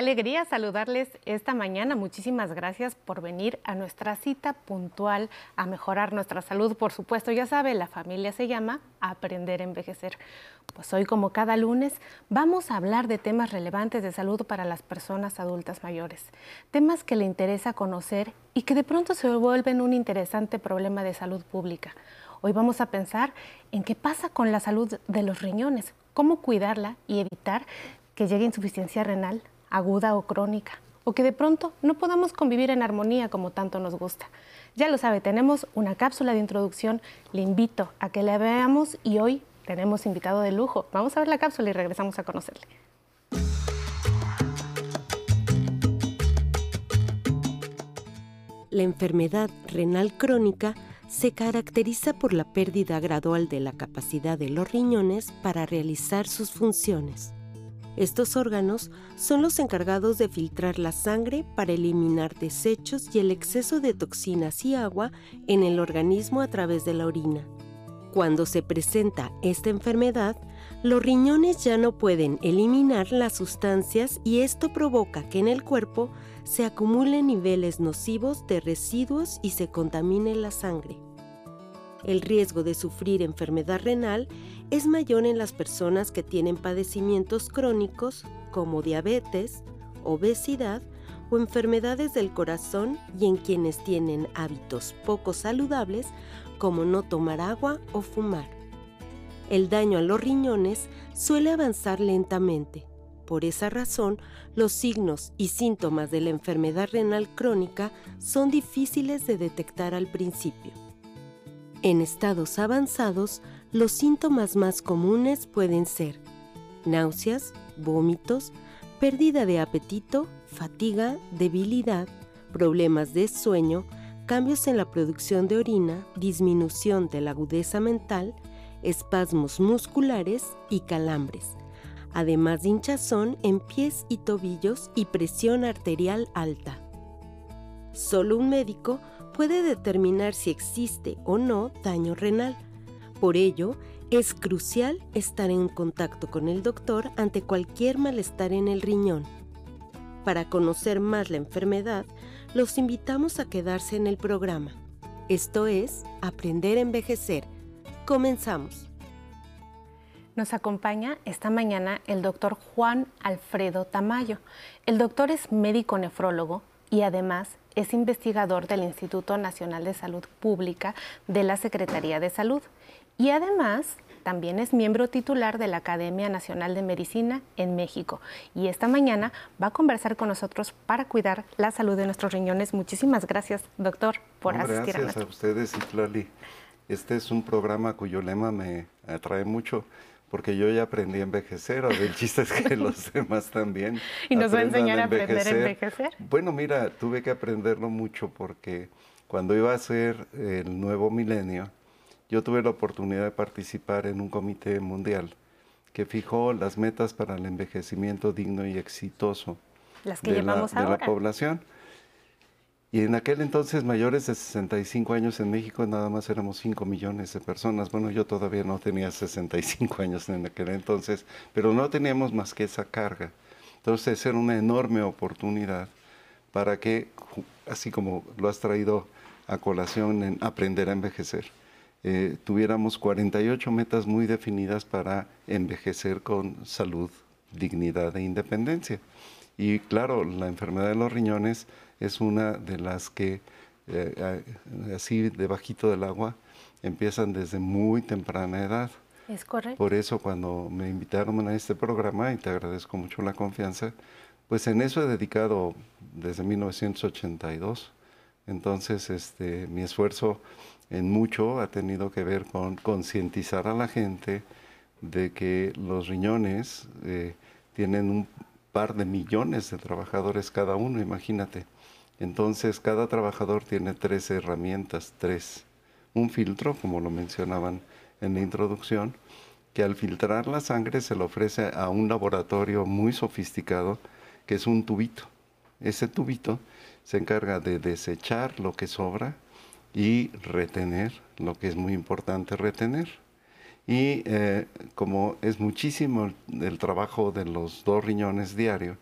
Alegría saludarles esta mañana. Muchísimas gracias por venir a nuestra cita puntual a mejorar nuestra salud. Por supuesto, ya sabe, la familia se llama Aprender a Envejecer. Pues hoy, como cada lunes, vamos a hablar de temas relevantes de salud para las personas adultas mayores. Temas que le interesa conocer y que de pronto se vuelven un interesante problema de salud pública. Hoy vamos a pensar en qué pasa con la salud de los riñones, cómo cuidarla y evitar que llegue insuficiencia renal aguda o crónica, o que de pronto no podamos convivir en armonía como tanto nos gusta. Ya lo sabe, tenemos una cápsula de introducción, le invito a que la veamos y hoy tenemos invitado de lujo. Vamos a ver la cápsula y regresamos a conocerle. La enfermedad renal crónica se caracteriza por la pérdida gradual de la capacidad de los riñones para realizar sus funciones. Estos órganos son los encargados de filtrar la sangre para eliminar desechos y el exceso de toxinas y agua en el organismo a través de la orina. Cuando se presenta esta enfermedad, los riñones ya no pueden eliminar las sustancias y esto provoca que en el cuerpo se acumulen niveles nocivos de residuos y se contamine la sangre. El riesgo de sufrir enfermedad renal es mayor en las personas que tienen padecimientos crónicos como diabetes, obesidad o enfermedades del corazón y en quienes tienen hábitos poco saludables como no tomar agua o fumar. El daño a los riñones suele avanzar lentamente. Por esa razón, los signos y síntomas de la enfermedad renal crónica son difíciles de detectar al principio. En estados avanzados, los síntomas más comunes pueden ser náuseas, vómitos, pérdida de apetito, fatiga, debilidad, problemas de sueño, cambios en la producción de orina, disminución de la agudeza mental, espasmos musculares y calambres, además de hinchazón en pies y tobillos y presión arterial alta. Solo un médico puede determinar si existe o no daño renal por ello, es crucial estar en contacto con el doctor ante cualquier malestar en el riñón. Para conocer más la enfermedad, los invitamos a quedarse en el programa. Esto es Aprender a Envejecer. Comenzamos. Nos acompaña esta mañana el doctor Juan Alfredo Tamayo. El doctor es médico nefrólogo y además es investigador del Instituto Nacional de Salud Pública de la Secretaría de Salud y además también es miembro titular de la Academia Nacional de Medicina en México. Y esta mañana va a conversar con nosotros para cuidar la salud de nuestros riñones. Muchísimas gracias, doctor, por asistir gracias a Gracias a ustedes, Itlali. Este es un programa cuyo lema me atrae mucho porque yo ya aprendí a envejecer, o el chiste es que los demás también. ¿Y nos va a enseñar a, aprender a envejecer? Bueno, mira, tuve que aprenderlo mucho porque cuando iba a ser el nuevo milenio, yo tuve la oportunidad de participar en un comité mundial que fijó las metas para el envejecimiento digno y exitoso de, la, de la población. Y en aquel entonces, mayores de 65 años en México, nada más éramos 5 millones de personas. Bueno, yo todavía no tenía 65 años en aquel entonces, pero no teníamos más que esa carga. Entonces era una enorme oportunidad para que, así como lo has traído a colación en aprender a envejecer, eh, tuviéramos 48 metas muy definidas para envejecer con salud, dignidad e independencia. Y claro, la enfermedad de los riñones es una de las que, eh, así debajito del agua, empiezan desde muy temprana edad. Es correcto. Por eso cuando me invitaron a este programa, y te agradezco mucho la confianza, pues en eso he dedicado desde 1982. Entonces, este, mi esfuerzo en mucho ha tenido que ver con concientizar a la gente de que los riñones eh, tienen un par de millones de trabajadores cada uno, imagínate. Entonces cada trabajador tiene tres herramientas, tres. Un filtro, como lo mencionaban en la introducción, que al filtrar la sangre se le ofrece a un laboratorio muy sofisticado, que es un tubito. Ese tubito se encarga de desechar lo que sobra, y retener, lo que es muy importante retener. Y eh, como es muchísimo el, trabajo de los dos riñones diario,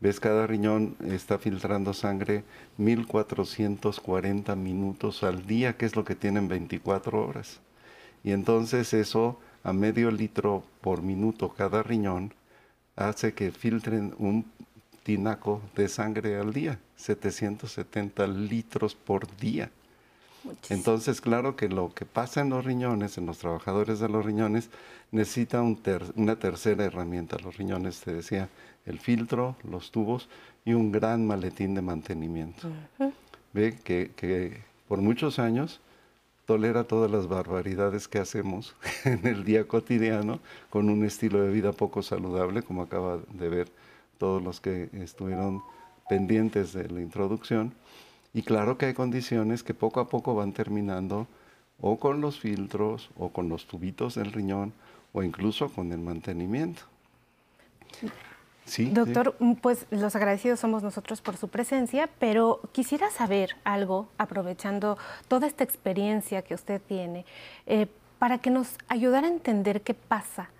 Ves, cada riñón está filtrando sangre 1440 minutos al día, que es lo que tienen 24 horas. Y entonces eso a medio litro por minuto cada riñón hace que filtren un tinaco de sangre al día, 770 litros por día. Entonces, claro que lo que pasa en los riñones, en los trabajadores de los riñones, necesita una tercera herramienta. Los riñones, te decía, el filtro, los tubos y un gran maletín de mantenimiento. Ve que, que, por muchos años tolera todas las barbaridades que hacemos en el día cotidiano con un estilo de vida poco saludable, como acaba de ver todos los que estuvieron pendientes de la introducción. Y claro que hay condiciones que poco a poco van terminando o con los filtros o con los tubitos del riñón o incluso con el mantenimiento. Sí, Doctor, mm, pues los agradecidos somos nosotros por su presencia, pero quisiera saber algo, aprovechando toda esta experiencia que usted tiene, eh, para que nos ayudara a entender qué pasa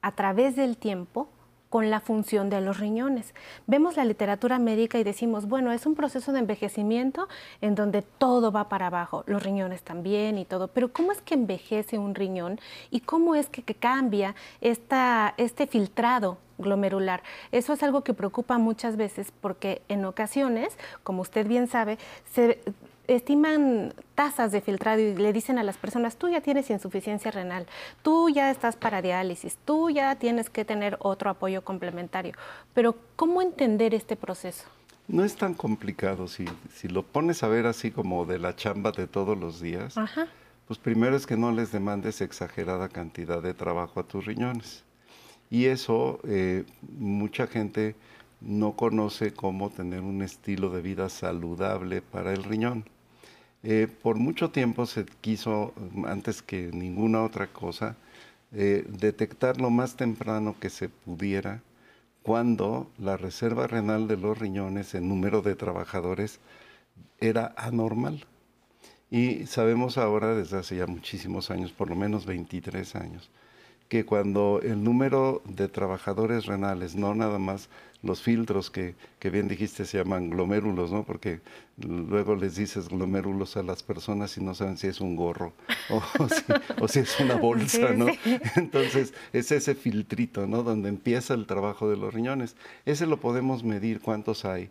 a través del tiempo con la función de los riñones. Vemos la literatura médica y decimos, bueno, es un proceso de envejecimiento en donde todo va para abajo, los riñones también y todo, pero ¿cómo es que envejece un riñón y cómo es que, cambia esta, este filtrado glomerular. Eso es algo que preocupa muchas veces porque en ocasiones, como usted bien sabe, se estiman tasas de filtrado y le dicen a las personas, tú ya tienes insuficiencia renal, tú ya estás para diálisis, tú ya tienes que tener otro apoyo complementario. Pero ¿cómo entender este proceso? No es tan complicado, si, si lo pones a ver así como de la chamba de todos los días, pues primero es que no les demandes exagerada cantidad de trabajo a tus riñones. Y eso eh, mucha gente no conoce cómo tener un estilo de vida saludable para el riñón. Eh, por mucho tiempo se quiso, antes que ninguna otra cosa, eh, detectar lo más temprano que se pudiera cuando la reserva renal de los riñones en número de trabajadores era anormal. Y sabemos ahora, desde hace ya muchísimos años, por lo menos 23 años, que cuando el número de trabajadores renales, no nada más los filtros que, bien dijiste se llaman glomérulos, ¿no? Porque luego les dices glomérulos a las personas y no saben si es un gorro o, si, es una bolsa, ¿no? Entonces es ese filtrito, ¿no? Donde empieza el trabajo de los riñones. Ese lo podemos medir cuántos hay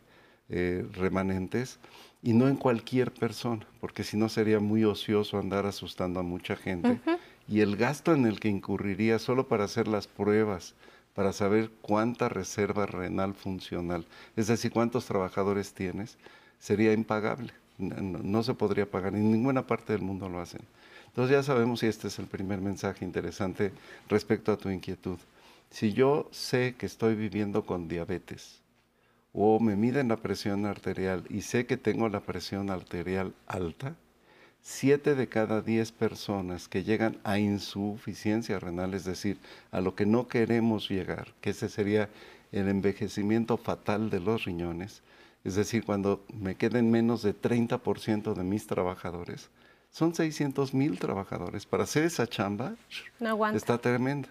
eh, remanentes y no en cualquier persona, porque si no sería muy ocioso andar asustando a mucha gente y el gasto en el que incurriría solo para hacer las pruebas, para saber cuánta reserva renal funcional, es decir, cuántos trabajadores tienes, sería impagable. No, se podría pagar, en ninguna parte del mundo lo hacen. Entonces ya sabemos y este es el primer mensaje interesante respecto a tu inquietud. Si yo sé que estoy viviendo con diabetes o me miden la presión arterial y sé que tengo la presión arterial alta, siete de cada diez personas que llegan a insuficiencia renal, es decir, a lo que no queremos llegar, que ese sería el envejecimiento fatal de los riñones, es decir, cuando me queden menos de 30% de mis trabajadores, son 600 mil trabajadores. Para hacer esa chamba está tremenda.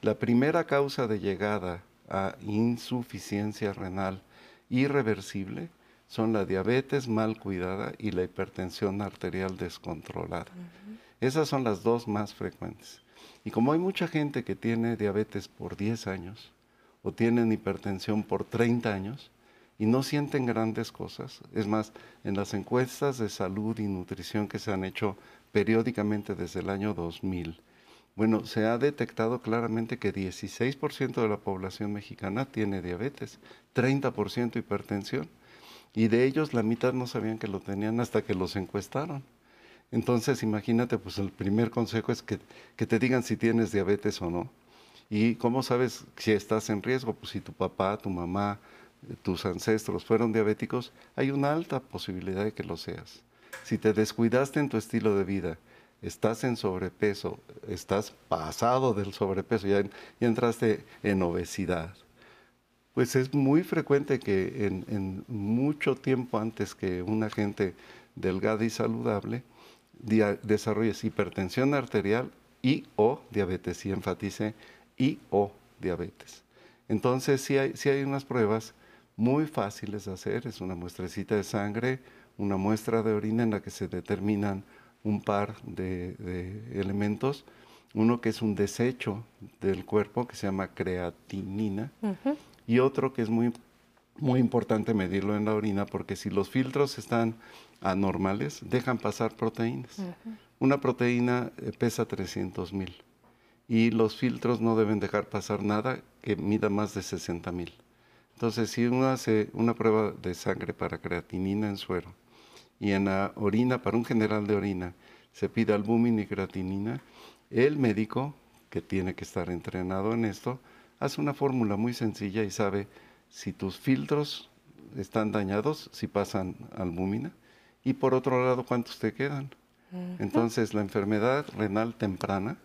La primera causa de llegada a insuficiencia renal irreversible son la diabetes mal cuidada y la hipertensión arterial descontrolada. Esas son las dos más frecuentes. Y como hay mucha gente que tiene diabetes por 10 años o tienen hipertensión por 30 años y no sienten grandes cosas, es más, en las encuestas de salud y nutrición que se han hecho periódicamente desde el año 2000, bueno, se ha detectado claramente que 16% de la población mexicana tiene diabetes, 30% hipertensión y de ellos la mitad no sabían que lo tenían hasta que los encuestaron. Entonces, imagínate, pues el primer consejo es que, te digan si tienes diabetes o no. ¿Y cómo sabes si estás en riesgo? Pues si tu papá, tu mamá, tus ancestros fueron diabéticos, hay una alta posibilidad de que lo seas. Si te descuidaste en tu estilo de vida, estás en sobrepeso, estás pasado del sobrepeso, ya entraste en obesidad, pues es muy frecuente que en, mucho tiempo antes que una gente delgada y saludable desarrolles hipertensión arterial y o diabetes, y enfatice y o diabetes. Entonces sí hay, hay unas pruebas muy fáciles de hacer. Es una muestrecita de sangre, una muestra de orina en la que se determinan un par de, elementos. Uno que es un desecho del cuerpo que se llama creatinina y otro que es muy, muy importante medirlo en la orina porque si los filtros están anormales dejan pasar proteínas. Una proteína eh, pesa 300 mil y los filtros no deben dejar pasar nada que mida más de 60 mil. Entonces, si uno hace una prueba de sangre para creatinina en suero y en la orina, para un general de orina, se pide albúmina y creatinina, el médico, que tiene que estar entrenado en esto, hace una fórmula muy sencilla y sabe si tus filtros están dañados, si pasan albúmina, y por otro lado, cuántos te quedan. Entonces, la enfermedad renal temprana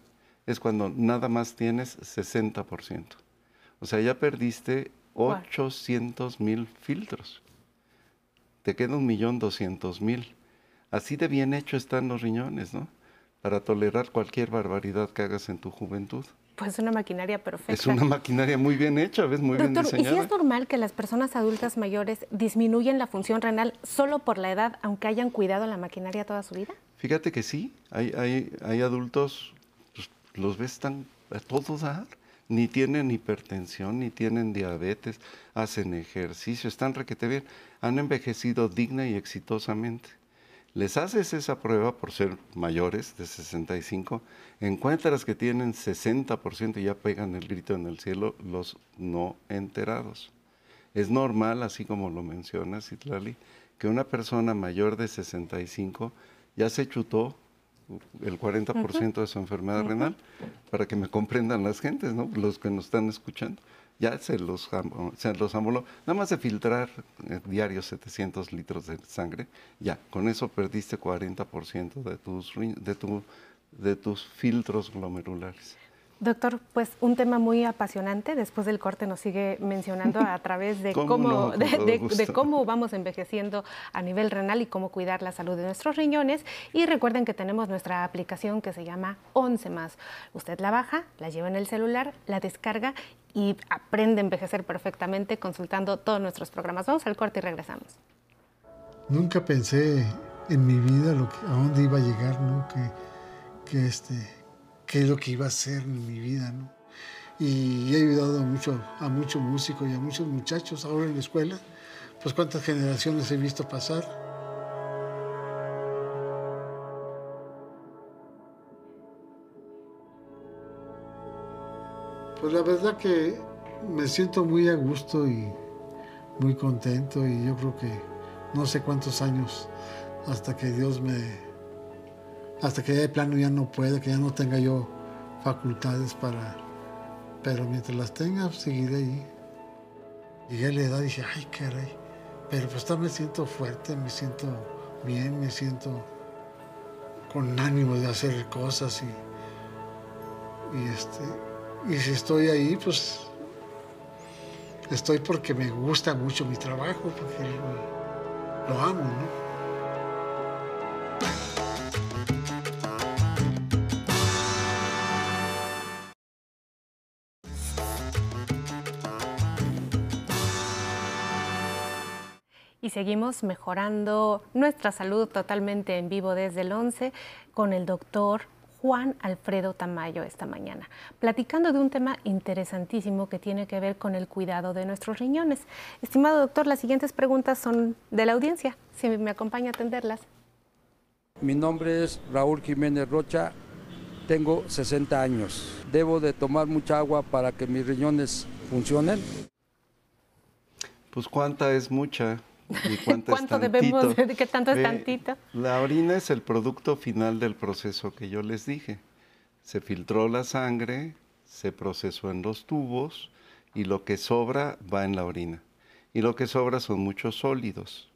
es cuando nada más tienes 60%. O sea, ya perdiste 800 mil filtros. Te queda un millón doscientos mil. Así de bien hecho están los riñones, ¿no? Para tolerar cualquier barbaridad que hagas en tu juventud. Pues es una maquinaria perfecta. Es una maquinaria muy bien hecha, ¿ves? Muy bien diseñada. ¿y si es normal que las personas adultas mayores disminuyen la función renal solo por la edad, aunque hayan cuidado la maquinaria toda su vida? Fíjate que sí, hay, hay, hay adultos, pues, los ves tan a todo dar ni tienen hipertensión, ni tienen diabetes, hacen ejercicio, están requete bien, han envejecido digna y exitosamente. Les haces esa prueba por ser mayores de 65, encuentras que tienen 60% y ya pegan el grito en el cielo los no enterados. Es normal, así como lo mencionas, Itlali, que una persona mayor de 65 ya se chutó el 40% de su enfermedad renal, para que me comprendan las gentes, ¿no? los que nos están escuchando. Ya se los, se los amoló. Nada más de filtrar eh, diario 700 litros de sangre, ya, con eso perdiste 40% de tus, de, tu, de tus filtros glomerulares. Doctor, pues un tema muy apasionante. Después del corte nos sigue mencionando a través de cómo, de, cómo vamos envejeciendo a nivel renal y cómo cuidar la salud de nuestros riñones. Y recuerden que tenemos nuestra aplicación que se llama 11 más. Usted la baja, la lleva en el celular, la descarga y aprende a envejecer perfectamente consultando todos nuestros programas. Vamos al corte y regresamos. Nunca pensé en mi vida lo que, a dónde iba a llegar, ¿no? Que, que este qué es lo que iba a hacer en mi vida, ¿no? Y he ayudado mucho, a muchos músicos y a muchos muchachos ahora en la escuela. Pues cuántas generaciones he visto pasar. Pues la verdad que me siento muy a gusto y muy contento y yo creo que no sé cuántos años hasta que Dios me hasta que de plano ya no pueda, que ya no tenga yo facultades para... Pero mientras las tenga, seguiré ahí. Llegué a la edad y dije, ay, caray. Pero pues me siento fuerte, me siento bien, me siento con ánimo de hacer cosas y, y este y si estoy ahí pues estoy porque me gusta mucho mi trabajo porque lo, lo amo no seguimos mejorando nuestra salud totalmente en vivo desde el 11 con el doctor Juan Alfredo Tamayo esta mañana, platicando de un tema interesantísimo que tiene que ver con el cuidado de nuestros riñones. Estimado doctor, las siguientes preguntas son de la audiencia, si me acompaña a atenderlas. Mi nombre es Raúl Jiménez Rocha, tengo 60 años. ¿Debo de tomar mucha agua para que mis riñones funcionen? Pues cuánta es mucha. cuánto, debemos, de qué tanto es tantito? La orina es el producto final del proceso que yo les dije. Se filtró la sangre, se procesó en los tubos y lo que sobra va en la orina. Y lo que sobra son muchos sólidos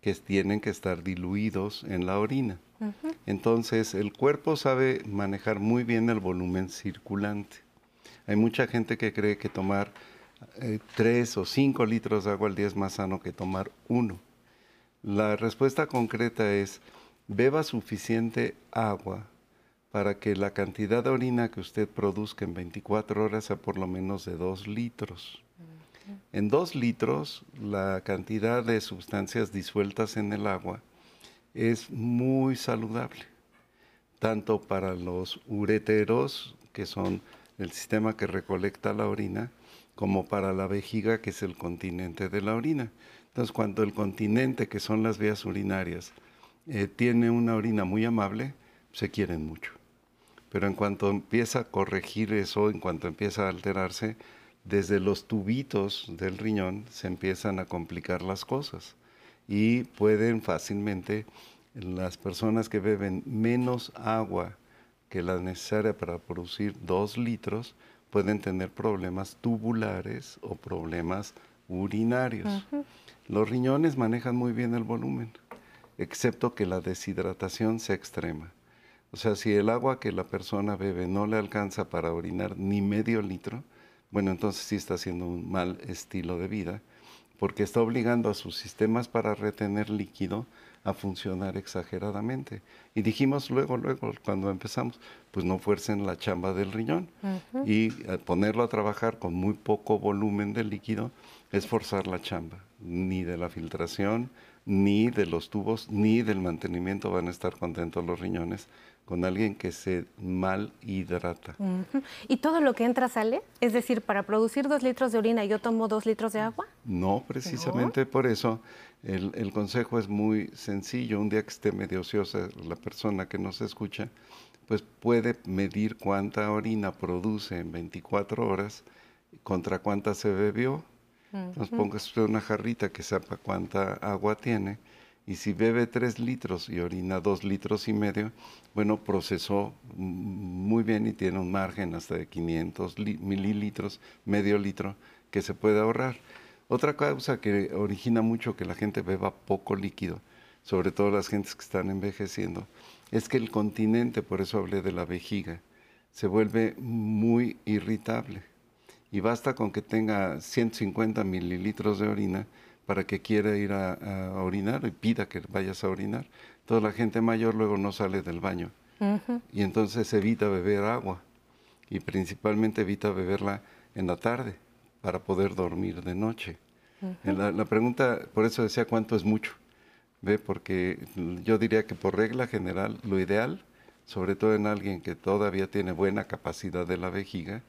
que tienen que estar diluidos en la orina. Entonces, el cuerpo sabe manejar muy bien el volumen circulante. Hay mucha gente que cree que tomar eh, tres o cinco litros de agua al día es más sano que tomar uno. La respuesta concreta es, beba suficiente agua para que la cantidad de orina que usted produzca en 24 horas sea por lo menos de dos litros. En dos litros, la cantidad de sustancias disueltas en el agua es muy saludable, tanto para los ureteros, que son el sistema que recolecta la orina, como para la vejiga, que es el continente de la orina. Entonces, cuando el continente, que son las vías urinarias, eh, tiene una orina muy amable, se quieren mucho. Pero en cuanto empieza a corregir eso, en cuanto empieza a alterarse, desde los tubitos del riñón se empiezan a complicar las cosas y pueden fácilmente las personas que beben menos agua que la necesaria para producir dos litros pueden tener problemas tubulares o problemas urinarios. Los riñones manejan muy bien el volumen, excepto que la deshidratación sea extrema. O sea, si el agua que la persona bebe no le alcanza para orinar ni medio litro, bueno, entonces sí está haciendo un mal estilo de vida, porque está obligando a sus sistemas para retener líquido a funcionar exageradamente. Y dijimos luego, luego, cuando empezamos, pues no fuercen la chamba del riñón. Y ponerlo a trabajar con muy poco volumen de líquido es forzar la chamba, ni de la filtración, ni de los tubos, ni del mantenimiento van a estar contentos los riñones con alguien que se mal hidrata. ¿Y todo lo que entra sale? Es decir, para producir dos litros de orina yo tomo dos litros de agua. No, precisamente por eso el, el, consejo es muy sencillo. Un día que esté medio ociosa la persona que nos escucha, pues puede medir cuánta orina produce en 24 horas contra cuánta se bebió. Entonces ponga usted una jarrita que sepa cuánta agua tiene y si bebe tres litros y orina dos litros y medio, bueno, procesó muy bien y tiene un margen hasta de 500 mililitros, medio litro, que se puede ahorrar. Otra causa que origina mucho que la gente beba poco líquido, sobre todo las gentes que están envejeciendo, es que el continente, por eso hablé de la vejiga, se vuelve muy irritable. Y basta con que tenga 150 mililitros de orina para que quiera ir a, orinar y pida que vayas a orinar. Toda la gente mayor luego no sale del baño y entonces evita beber agua y principalmente evita beberla en la tarde para poder dormir de noche. la, la, pregunta, por eso decía cuánto es mucho, ¿ve? porque yo diría que por regla general lo ideal, sobre todo en alguien que todavía tiene buena capacidad de la vejiga,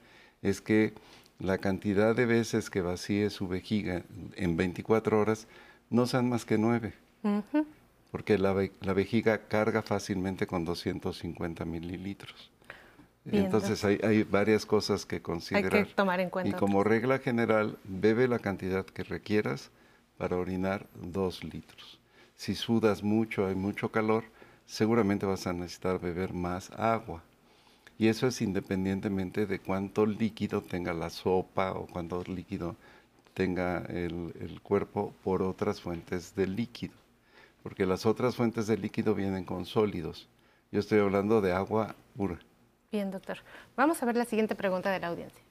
es que la cantidad de veces que vacíe su vejiga en 24 horas no sean más que nueve, porque la, vejiga carga fácilmente con 250 mililitros. Entonces hay, hay, varias cosas que considerar. Hay que tomar en cuenta. Y como regla general, bebe la cantidad que requieras para orinar dos litros. Si sudas mucho, hay mucho calor, seguramente vas a necesitar beber más agua. Y eso es independientemente de cuánto líquido tenga la sopa o cuánto líquido tenga el, cuerpo por otras fuentes de líquido. Porque las otras fuentes de líquido vienen con sólidos. Yo estoy hablando de agua pura. Bien, doctor. Vamos a ver la siguiente pregunta de la audiencia.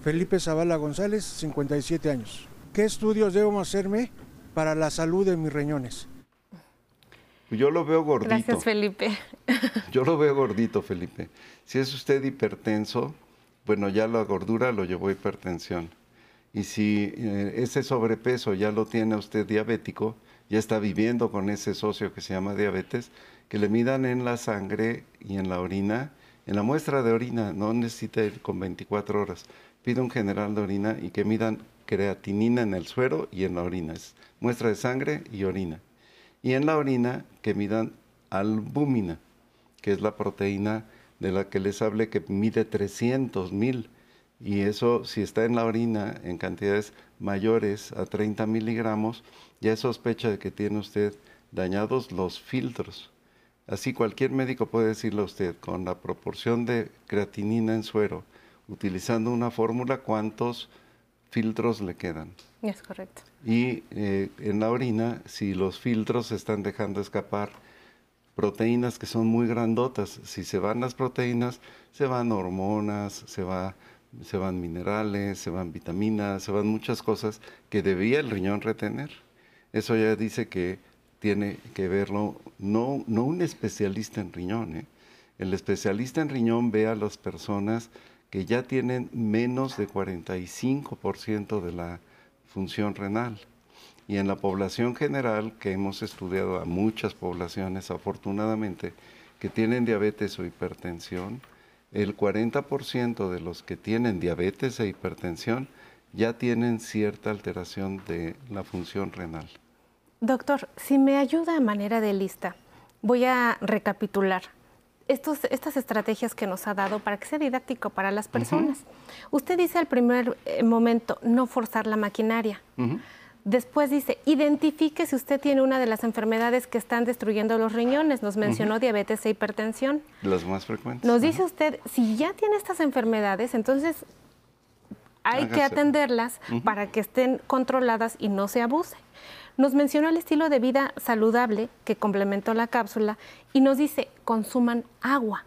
Felipe Zavala González, 57 años. ¿Qué estudios debo hacerme para la salud de mis riñones? Yo lo veo gordito. Gracias, Felipe. Yo lo veo gordito, Felipe. Si es usted hipertenso, bueno, ya la gordura lo llevó a hipertensión. Y si eh, ese sobrepeso ya lo tiene usted diabético, ya está viviendo con ese socio que se llama diabetes, que le midan en la sangre y en la orina, en la muestra de orina, no necesita ir con 24 horas, pide un general de orina y que midan creatinina en el suero y en la orina, es muestra de sangre y orina y en la orina que midan albúmina, que es la proteína de la que les hablé que mide 300 mil. Y eso, si está en la orina en cantidades mayores a 30 miligramos, ya sospecha de que tiene usted dañados los filtros. Así cualquier médico puede decirle a usted, con la proporción de creatinina en suero, utilizando una fórmula, cuántos filtros le quedan. Es correcto. Y eh, en la orina, si los filtros están dejando escapar proteínas que son muy grandotas, si se van las proteínas, se van hormonas, se, va, se van minerales, se van vitaminas, se van muchas cosas que debía el riñón retener. Eso ya dice que tiene que verlo, no, no un especialista en riñón, ¿eh? el especialista en riñón ve a las personas que ya tienen menos de 45% de la función renal. Y en la población general, que hemos estudiado a muchas poblaciones afortunadamente, que tienen diabetes o hipertensión, el 40% de los que tienen diabetes e hipertensión ya tienen cierta alteración de la función renal. Doctor, si me ayuda a manera de lista, voy a recapitular estos, estas estrategias que nos ha dado para que sea didáctico para las personas. Usted dice al primer eh, momento no forzar la maquinaria. Después dice, identifique si usted tiene una de las enfermedades que están destruyendo los riñones. Nos mencionó diabetes e hipertensión. Las más frecuentes. Nos dice usted, si ya tiene estas enfermedades, entonces hay que atenderlas para que estén controladas y no se abuse. Nos mencionó el estilo de vida saludable que complementó la cápsula y nos dice, consuman agua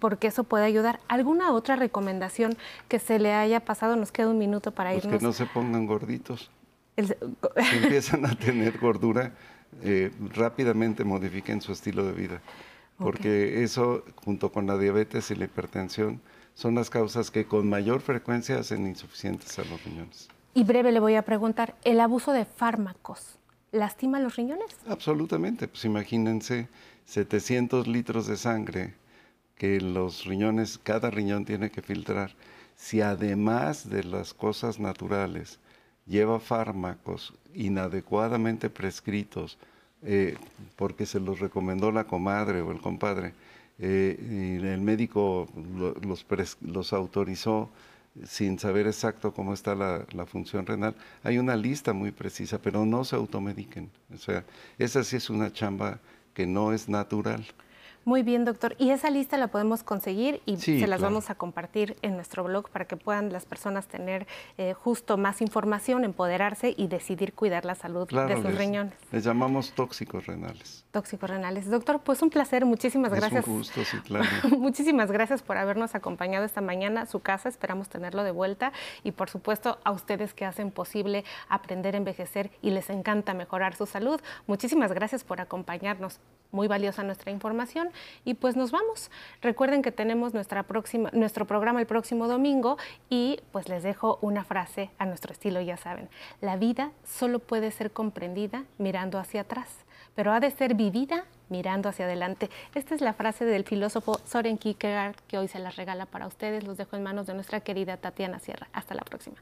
porque eso puede ayudar. ¿Alguna otra recomendación que se le haya pasado? Nos queda un minuto para pues irnos. que no se pongan gorditos. si empiezan a tener gordura, eh, rápidamente modifiquen su estilo de vida, porque eso, junto con la diabetes y la hipertensión, son las causas que con mayor frecuencia hacen insuficientes a los riñones. Y breve le voy a preguntar, ¿el abuso de fármacos lastima los riñones? Absolutamente, pues imagínense 700 litros de sangre que los riñones, cada riñón tiene que filtrar. Si además de las cosas naturales lleva fármacos inadecuadamente prescritos, eh, porque se los recomendó la comadre o el compadre, eh, y el médico los, los autorizó sin saber exacto cómo está la, función renal. Hay una lista muy precisa, pero no se automediquen. O sea, esa sí es una chamba que no es natural. Muy bien, doctor. Y esa lista la podemos conseguir y se las vamos a compartir en nuestro blog para que puedan las personas tener eh, justo más información, empoderarse y decidir cuidar la salud de sus riñones. Les llamamos tóxicos renales. Tóxicos renales. Doctor, pues un placer. Muchísimas gracias. Un gusto, sí, claro. Muchísimas gracias por habernos acompañado esta mañana a su casa. Esperamos tenerlo de vuelta. Y por supuesto, a ustedes que hacen posible aprender a envejecer y les encanta mejorar su salud. Muchísimas gracias por acompañarnos. Muy valiosa nuestra información y pues nos vamos. Recuerden que tenemos nuestra próxima, nuestro programa el próximo domingo y pues les dejo una frase a nuestro estilo, ya saben. La vida solo puede ser comprendida mirando hacia atrás, pero ha de ser vivida mirando hacia adelante. Esta es la frase del filósofo Soren Kierkegaard que hoy se la regala para ustedes. Los dejo en manos de nuestra querida Tatiana Sierra. Hasta la próxima.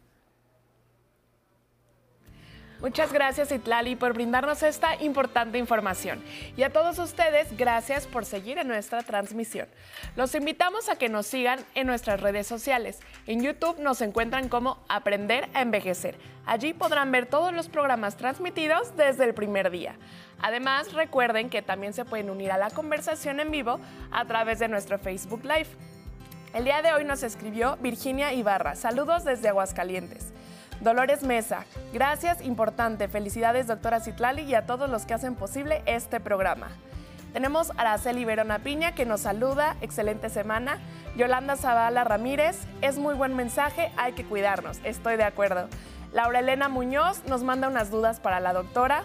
Muchas gracias Itlali por brindarnos esta importante información. Y a todos ustedes, gracias por seguir en nuestra transmisión. Los invitamos a que nos sigan en nuestras redes sociales. En YouTube nos encuentran como Aprender a Envejecer. Allí podrán ver todos los programas transmitidos desde el primer día. Además, recuerden que también se pueden unir a la conversación en vivo a través de nuestro Facebook Live. El día de hoy nos escribió Virginia Ibarra. Saludos desde Aguascalientes. Dolores Mesa, gracias, importante. Felicidades, doctora Citlali, y a todos los que hacen posible este programa. Tenemos a Araceli Verona Piña que nos saluda, excelente semana. Yolanda Zavala Ramírez, es muy buen mensaje, hay que cuidarnos, estoy de acuerdo. Laura Elena Muñoz nos manda unas dudas para la doctora.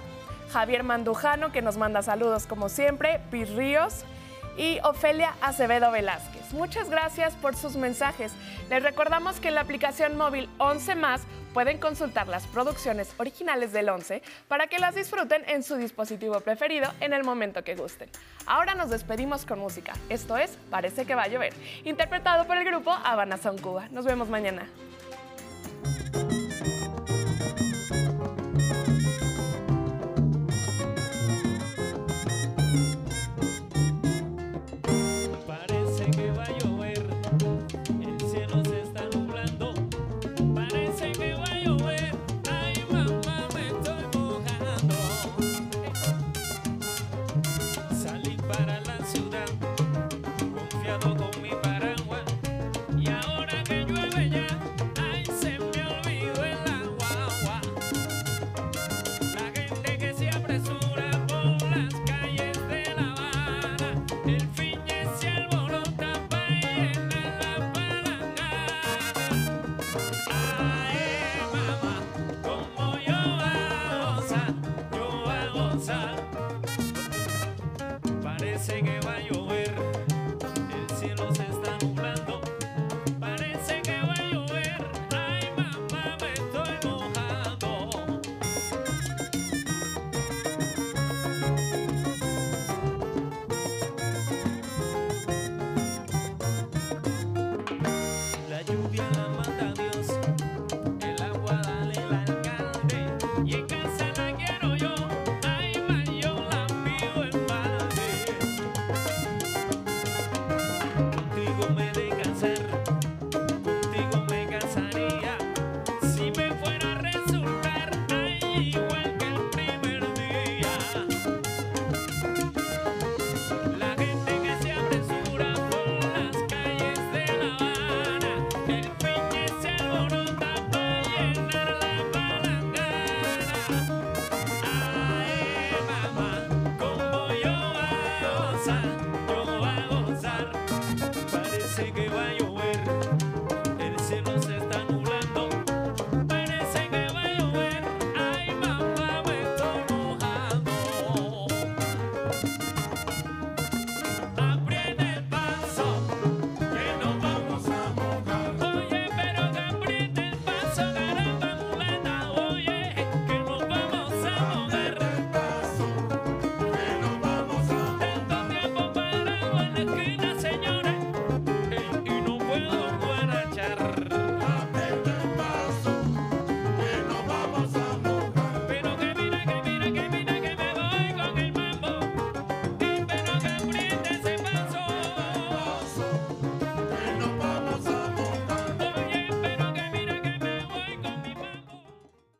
Javier Mandujano que nos manda saludos como siempre. Pis Ríos y Ofelia Acevedo Velázquez. Muchas gracias por sus mensajes. Les recordamos que en la aplicación móvil 11 más pueden consultar las producciones originales del 11 para que las disfruten en su dispositivo preferido en el momento que gusten. Ahora nos despedimos con música. Esto es Parece que va a llover, interpretado por el grupo Habana Son Cuba. Nos vemos mañana.